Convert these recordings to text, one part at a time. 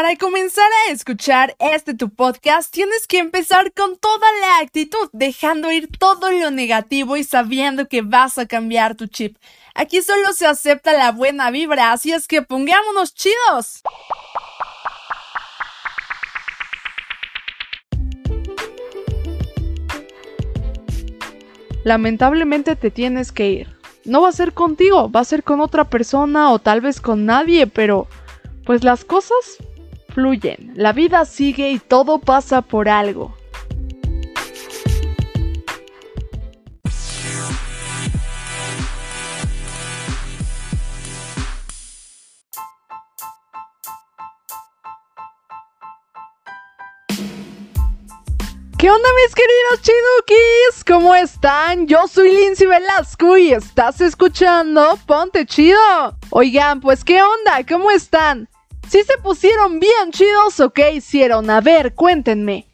Para comenzar a escuchar este tu podcast, tienes que empezar con toda la actitud, dejando ir todo lo negativo y sabiendo que vas a cambiar tu chip. Aquí solo se acepta la buena vibra, así es que pongámonos chidos. Lamentablemente te tienes que ir. No va a ser contigo, va a ser con otra persona o tal vez con nadie, pero pues las cosas la vida sigue y todo pasa por algo. ¿Qué onda mis queridos chidukis? ¿Cómo están? Yo soy Lindsay Velasco y estás escuchando Ponte Chido. Oigan, pues ¿qué onda? ¿Cómo están? ¿Sí se pusieron bien chidos o qué hicieron? A ver, cuéntenme.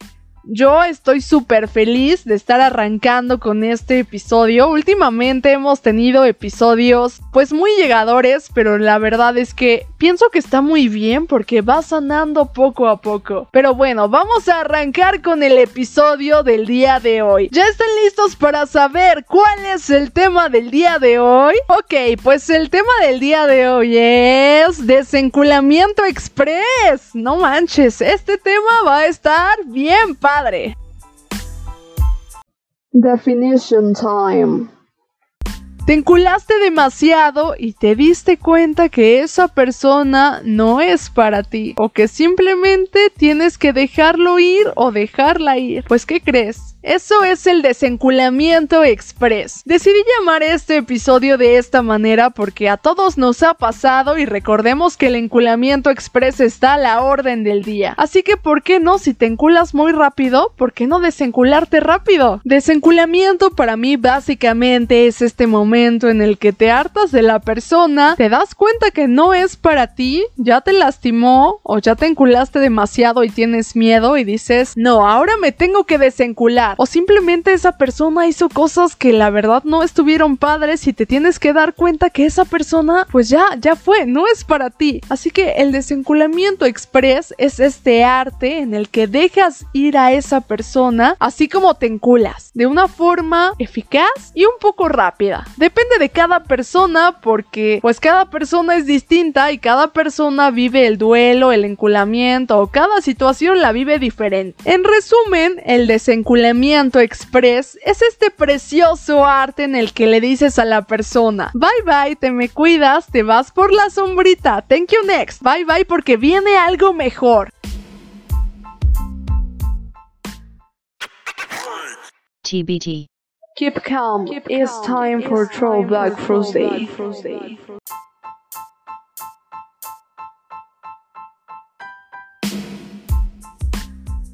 Yo estoy súper feliz de estar arrancando con este episodio. Últimamente hemos tenido episodios pues muy llegadores, pero la verdad es que pienso que está muy bien porque va sanando poco a poco. Pero bueno, vamos a arrancar con el episodio del día de hoy. ¿Ya están listos para saber cuál es el tema del día de hoy? Ok, pues el tema del día de hoy es desenculamiento express. No manches, este tema va a estar bien padre Definition time. Te enculaste demasiado y te diste cuenta que esa persona no es para ti o que simplemente tienes que dejarlo ir o dejarla ir. Pues ¿qué crees? Eso es el desenculamiento express. Decidí llamar este episodio de esta manera porque a todos nos ha pasado y recordemos que el enculamiento express está a la orden del día. Así que ¿por qué no? Si te enculas muy rápido, ¿por qué no desencularte rápido? Desenculamiento para mí básicamente es este momento en el que te hartas de la persona, te das cuenta que no es para ti, ya te lastimó o ya te enculaste demasiado y tienes miedo y dices, no, ahora me tengo que desencular o simplemente esa persona hizo cosas que la verdad no estuvieron padres y te tienes que dar cuenta que esa persona pues ya, ya fue, no es para ti. Así que el desenculamiento express es este arte en el que dejas ir a esa persona así como te enculas, de una forma eficaz y un poco rápida. Depende de cada persona porque pues cada persona es distinta y cada persona vive el duelo, el enculamiento o cada situación la vive diferente. En resumen, el desenculamiento express es este precioso arte en el que le dices a la persona, bye bye, te me cuidas, te vas por la sombrita, thank you next, bye bye porque viene algo mejor. TBT. Keep calm. It's time for Throwback Thursday.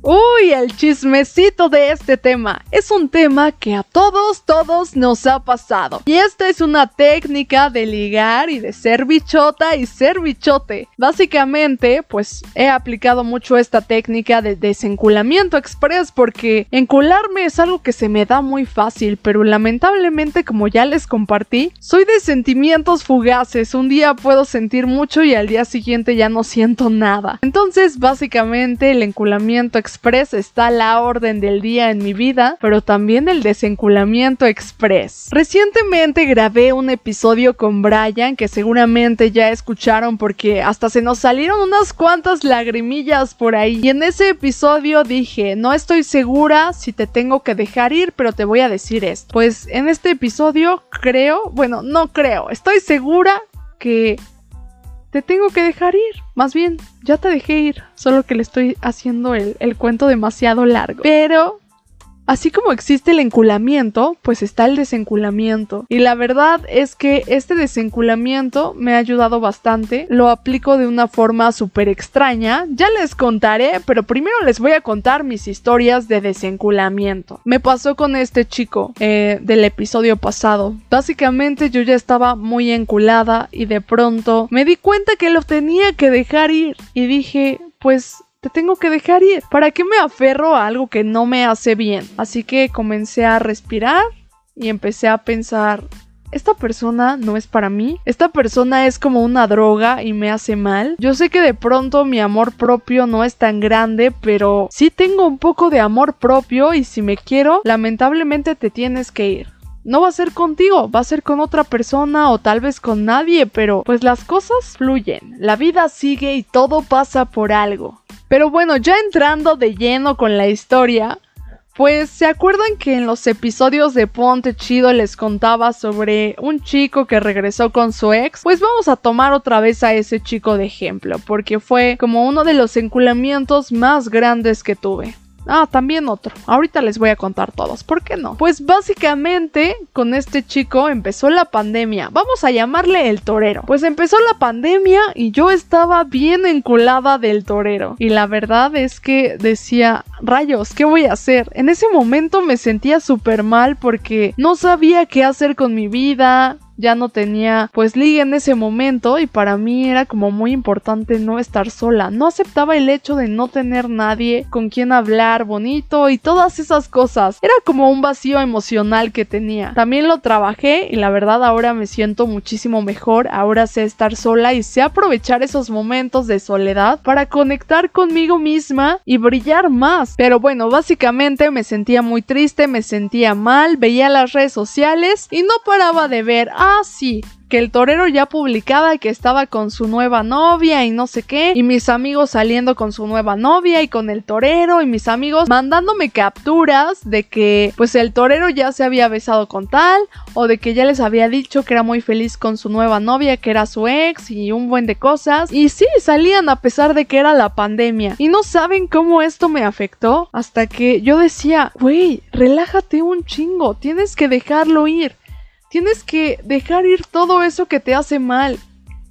Uy, el chismecito de este tema. Es un tema que a todos, todos nos ha pasado. Y esta es una técnica de ligar y de ser bichota y ser bichote. Básicamente, pues he aplicado mucho esta técnica de desenculamiento express porque encularme es algo que se me da muy fácil, pero lamentablemente como ya les compartí, soy de sentimientos fugaces. Un día puedo sentir mucho y al día siguiente ya no siento nada. Entonces, básicamente el enculamiento express express está la orden del día en mi vida, pero también el desenculamiento express. Recientemente grabé un episodio con Brian que seguramente ya escucharon porque hasta se nos salieron unas cuantas lagrimillas por ahí. Y en ese episodio dije, no estoy segura si te tengo que dejar ir, pero te voy a decir esto. Pues en este episodio creo, bueno, no creo, estoy segura que te tengo que dejar ir. Más bien, ya te dejé ir. Solo que le estoy haciendo el, el cuento demasiado largo. Pero Así como existe el enculamiento, pues está el desenculamiento. Y la verdad es que este desenculamiento me ha ayudado bastante. Lo aplico de una forma súper extraña. Ya les contaré, pero primero les voy a contar mis historias de desenculamiento. Me pasó con este chico eh, del episodio pasado. Básicamente yo ya estaba muy enculada y de pronto me di cuenta que lo tenía que dejar ir. Y dije, pues te tengo que dejar ir. ¿Para qué me aferro a algo que no me hace bien? Así que comencé a respirar y empecé a pensar, esta persona no es para mí, esta persona es como una droga y me hace mal. Yo sé que de pronto mi amor propio no es tan grande, pero sí tengo un poco de amor propio y si me quiero, lamentablemente te tienes que ir. No va a ser contigo, va a ser con otra persona o tal vez con nadie, pero pues las cosas fluyen, la vida sigue y todo pasa por algo. Pero bueno, ya entrando de lleno con la historia, pues se acuerdan que en los episodios de Ponte Chido les contaba sobre un chico que regresó con su ex, pues vamos a tomar otra vez a ese chico de ejemplo, porque fue como uno de los enculamientos más grandes que tuve. Ah, también otro. Ahorita les voy a contar todos. ¿Por qué no? Pues básicamente con este chico empezó la pandemia. Vamos a llamarle el torero. Pues empezó la pandemia y yo estaba bien enculada del torero. Y la verdad es que decía, rayos, ¿qué voy a hacer? En ese momento me sentía súper mal porque no sabía qué hacer con mi vida ya no tenía pues liga en ese momento y para mí era como muy importante no estar sola. No aceptaba el hecho de no tener nadie con quien hablar bonito y todas esas cosas. Era como un vacío emocional que tenía. También lo trabajé y la verdad ahora me siento muchísimo mejor. Ahora sé estar sola y sé aprovechar esos momentos de soledad para conectar conmigo misma y brillar más. Pero bueno, básicamente me sentía muy triste, me sentía mal, veía las redes sociales y no paraba de ver, sí, que el torero ya publicaba que estaba con su nueva novia y no sé qué, y mis amigos saliendo con su nueva novia y con el torero y mis amigos mandándome capturas de que pues el torero ya se había besado con tal o de que ya les había dicho que era muy feliz con su nueva novia que era su ex y un buen de cosas y sí salían a pesar de que era la pandemia y no saben cómo esto me afectó hasta que yo decía, güey, relájate un chingo, tienes que dejarlo ir. Tienes que dejar ir todo eso que te hace mal.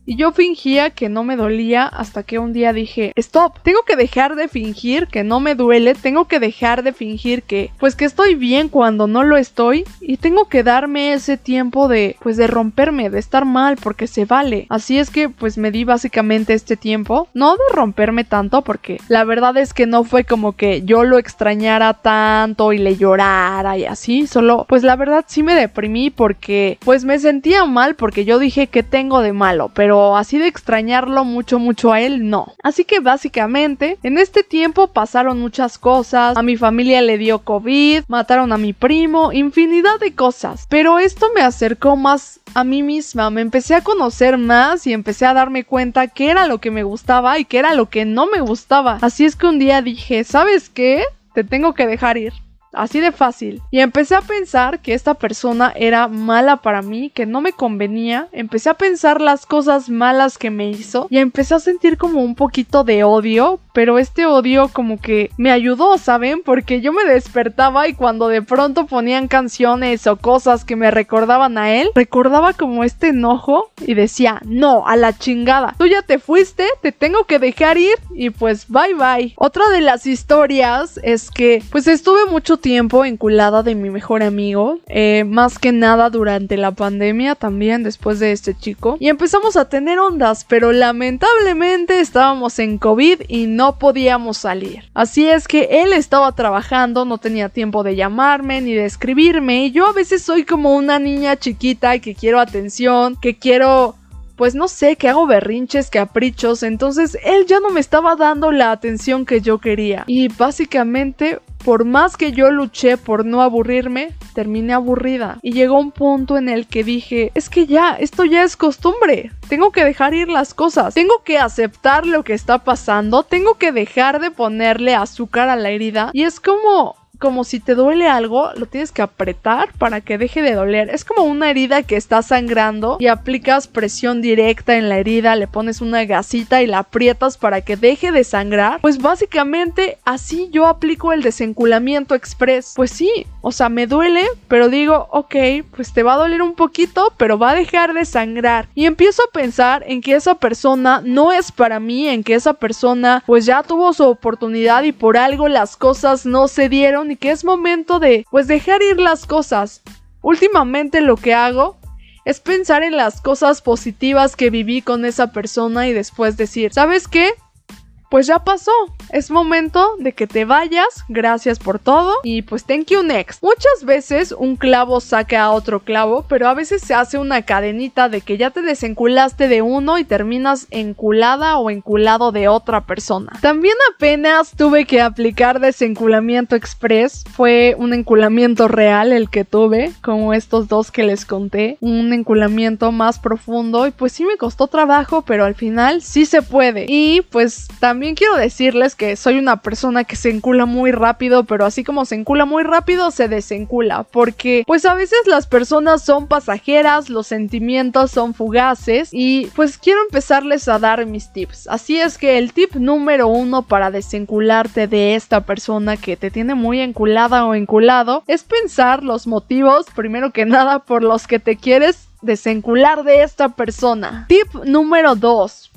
Y yo fingía que no me dolía hasta que un día dije, stop, tengo que dejar de fingir que no me duele, tengo que dejar de fingir que, pues que estoy bien cuando no lo estoy y tengo que darme ese tiempo de, pues de romperme, de estar mal, porque se vale. Así es que, pues me di básicamente este tiempo, no de romperme tanto, porque la verdad es que no fue como que yo lo extrañara tanto y le llorara y así, solo, pues la verdad sí me deprimí porque, pues me sentía mal porque yo dije que tengo de malo, así de extrañarlo mucho, mucho a él, no. Así que básicamente, en este tiempo pasaron muchas cosas, a mi familia le dio COVID, mataron a mi primo, infinidad de cosas. Pero esto me acercó más a mí misma, me empecé a conocer más y empecé a darme cuenta qué era lo que me gustaba y qué era lo que no me gustaba. Así es que un día dije, ¿sabes qué? Te tengo que dejar ir. Así de fácil. Y empecé a pensar que esta persona era mala para mí, que no me convenía. Empecé a pensar las cosas malas que me hizo y empecé a sentir como un poquito de odio, pero este odio como que me ayudó, ¿saben? Porque yo me despertaba y cuando de pronto ponían canciones o cosas que me recordaban a él, recordaba como este enojo y decía, no, a la chingada. Tú ya te fuiste, te tengo que dejar ir y pues bye bye. Otra de las historias es que pues estuve mucho tiempo enculada de mi mejor amigo, eh, más que nada durante la pandemia también después de este chico. Y empezamos a tener ondas, pero lamentablemente estábamos en COVID y no podíamos salir. Así es que él estaba trabajando, no tenía tiempo de llamarme ni de escribirme y yo a veces soy como una niña chiquita que quiero atención, que quiero pues no sé, que hago berrinches, caprichos, entonces él ya no me estaba dando la atención que yo quería. Y básicamente por más que yo luché por no aburrirme, terminé aburrida. Y llegó un punto en el que dije, es que ya, esto ya es costumbre. Tengo que dejar ir las cosas. Tengo que aceptar lo que está pasando. Tengo que dejar de ponerle azúcar a la herida. Y es como como si te duele algo, lo tienes que apretar para que deje de doler. Es como una herida que está sangrando y aplicas presión directa en la herida, le pones una gasita y la aprietas para que deje de sangrar. Pues básicamente así yo aplico el desenculamiento express. Pues sí, o sea, me duele, pero digo, ok, pues te va a doler un poquito, pero va a dejar de sangrar. Y empiezo a pensar en que esa persona no es para mí, en que esa persona pues ya tuvo su oportunidad y por algo las cosas no se dieron y que es momento de, pues, dejar ir las cosas. Últimamente lo que hago es pensar en las cosas positivas que viví con esa persona y después decir, ¿sabes qué? Pues ya pasó. Es momento de que te vayas. Gracias por todo. Y pues thank you next. Muchas veces un clavo saca a otro clavo, pero a veces se hace una cadenita de que ya te desenculaste de uno y terminas enculada o enculado de otra persona. También apenas tuve que aplicar desenculamiento express. Fue un enculamiento real el que tuve, como estos dos que les conté. Un enculamiento más profundo y pues sí me costó trabajo, pero al final sí se puede. Y pues también quiero decirles que soy una persona que se encula muy rápido, pero así como se encula muy rápido, se desencula. Porque pues a veces las personas son pasajeras, los sentimientos son fugaces y pues quiero empezarles a dar mis tips. Así es que el tip número uno para desencularte de esta persona que te tiene muy enculada o enculado es pensar los motivos, primero que nada, por los que te quieres desencular de esta persona. Tip número 2.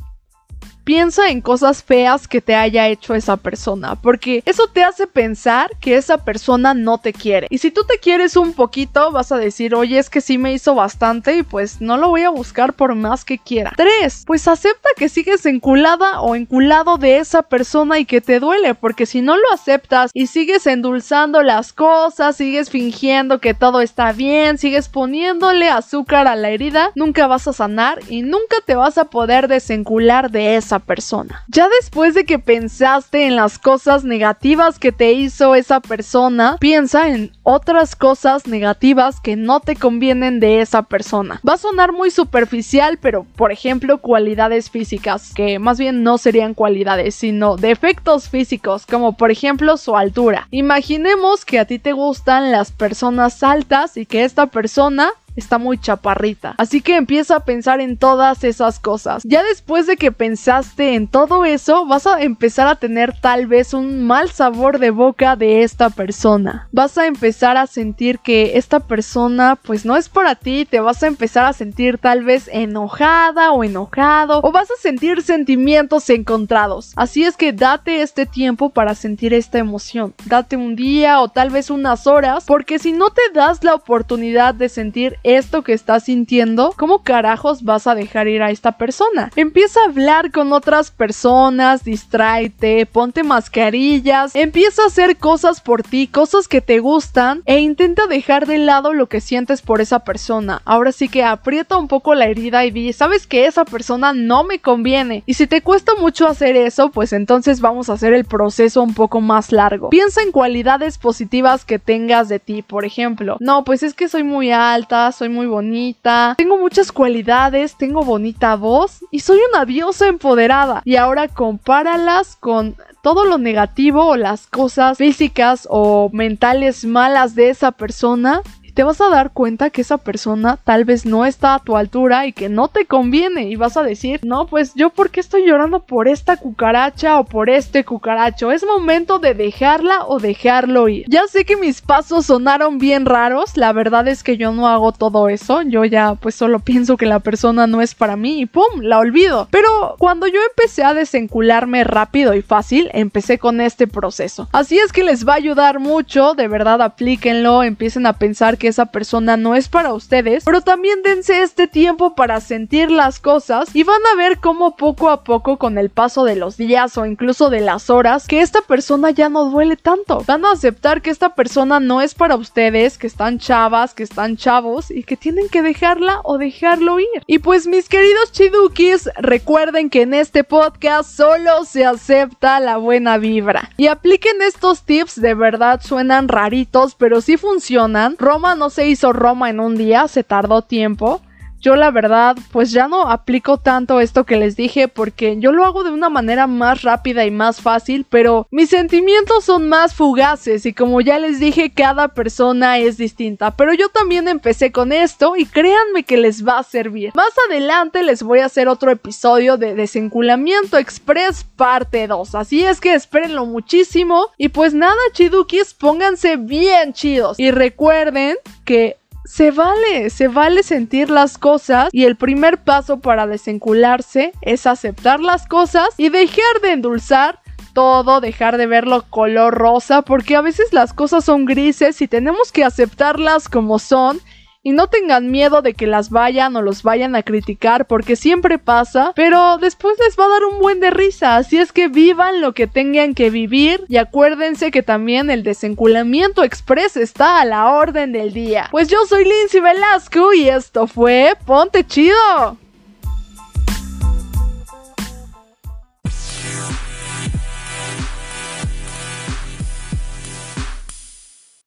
Piensa en cosas feas que te haya hecho esa persona, porque eso te hace pensar que esa persona no te quiere. Y si tú te quieres un poquito, vas a decir, oye, es que sí me hizo bastante y pues no lo voy a buscar por más que quiera. 3. Pues acepta que sigues enculada o enculado de esa persona y que te duele, porque si no lo aceptas y sigues endulzando las cosas, sigues fingiendo que todo está bien, sigues poniéndole azúcar a la herida, nunca vas a sanar y nunca te vas a poder desencular de esa persona. Ya después de que pensaste en las cosas negativas que te hizo esa persona, piensa en otras cosas negativas que no te convienen de esa persona. Va a sonar muy superficial, pero por ejemplo cualidades físicas, que más bien no serían cualidades, sino defectos físicos, como por ejemplo su altura. Imaginemos que a ti te gustan las personas altas y que esta persona está muy chaparrita. Así que empieza a pensar en todas esas cosas. Ya después de que pensaste en todo eso, vas a empezar a tener tal vez un mal sabor de boca de esta persona. Vas a empezar a sentir que esta persona pues no es para ti, te vas a empezar a sentir tal vez enojada o enojado o vas a sentir sentimientos encontrados. Así es que date este tiempo para sentir esta emoción. Date un día o tal vez unas horas porque si no te das la oportunidad de sentir esto que estás sintiendo, ¿cómo carajos vas a dejar ir a esta persona? Empieza a hablar con otras personas, distráete, ponte mascarillas, empieza a hacer cosas por ti, cosas que te gustan e intenta dejar de lado lo que sientes por esa persona. Ahora sí que aprieta un poco la herida y di, sabes que esa persona no me conviene. Y si te cuesta mucho hacer eso, pues entonces vamos a hacer el proceso un poco más largo. Piensa en cualidades positivas que tengas de ti, por ejemplo. No, pues es que soy muy alta, soy muy bonita, tengo muchas cualidades, tengo bonita voz y soy una diosa empoderada. Y ahora compáralas con todo lo negativo o las cosas físicas o mentales malas de esa persona te vas a dar cuenta que esa persona tal vez no está a tu altura y que no te conviene y vas a decir, no, pues yo por qué estoy llorando por esta cucaracha o por este cucaracho. Es momento de dejarla o dejarlo ir. Ya sé que mis pasos sonaron bien raros, la verdad es que yo no hago todo eso, yo ya pues solo pienso que la persona no es para mí y pum, la olvido. Pero cuando yo empecé a desencularme rápido y fácil, empecé con este proceso. Así es que les va a ayudar mucho, de verdad aplíquenlo, empiecen a pensar que esa persona no es para ustedes, pero también dense este tiempo para sentir las cosas y van a ver cómo poco a poco con el paso de los días o incluso de las horas que esta persona ya no duele tanto. Van a aceptar que esta persona no es para ustedes, que están chavas, que están chavos y que tienen que dejarla o dejarlo ir. Y pues mis queridos chidukis, recuerden que en este podcast solo se acepta la buena vibra. Y apliquen estos tips, de verdad suenan raritos, pero sí funcionan. Roma no se hizo Roma en un día, se tardó tiempo. Yo la verdad pues ya no aplico tanto esto que les dije porque yo lo hago de una manera más rápida y más fácil, pero mis sentimientos son más fugaces y como ya les dije cada persona es distinta, pero yo también empecé con esto y créanme que les va a servir. Más adelante les voy a hacer otro episodio de desenculamiento express parte 2, así es que espérenlo muchísimo. Y pues nada chidukis, pónganse bien chidos. Y recuerden que se vale, se vale sentir las cosas y el primer paso para desencularse es aceptar las cosas y dejar de endulzar todo, dejar de verlo color rosa, porque a veces las cosas son grises y tenemos que aceptarlas como son y no tengan miedo de que las vayan o los vayan a criticar porque siempre pasa, pero después les va a dar un buen de risa, así es que vivan lo que tengan que vivir y acuérdense que también el desenculamiento express está a la orden del día. Pues yo soy Lindsay Velasco y esto fue Ponte Chido.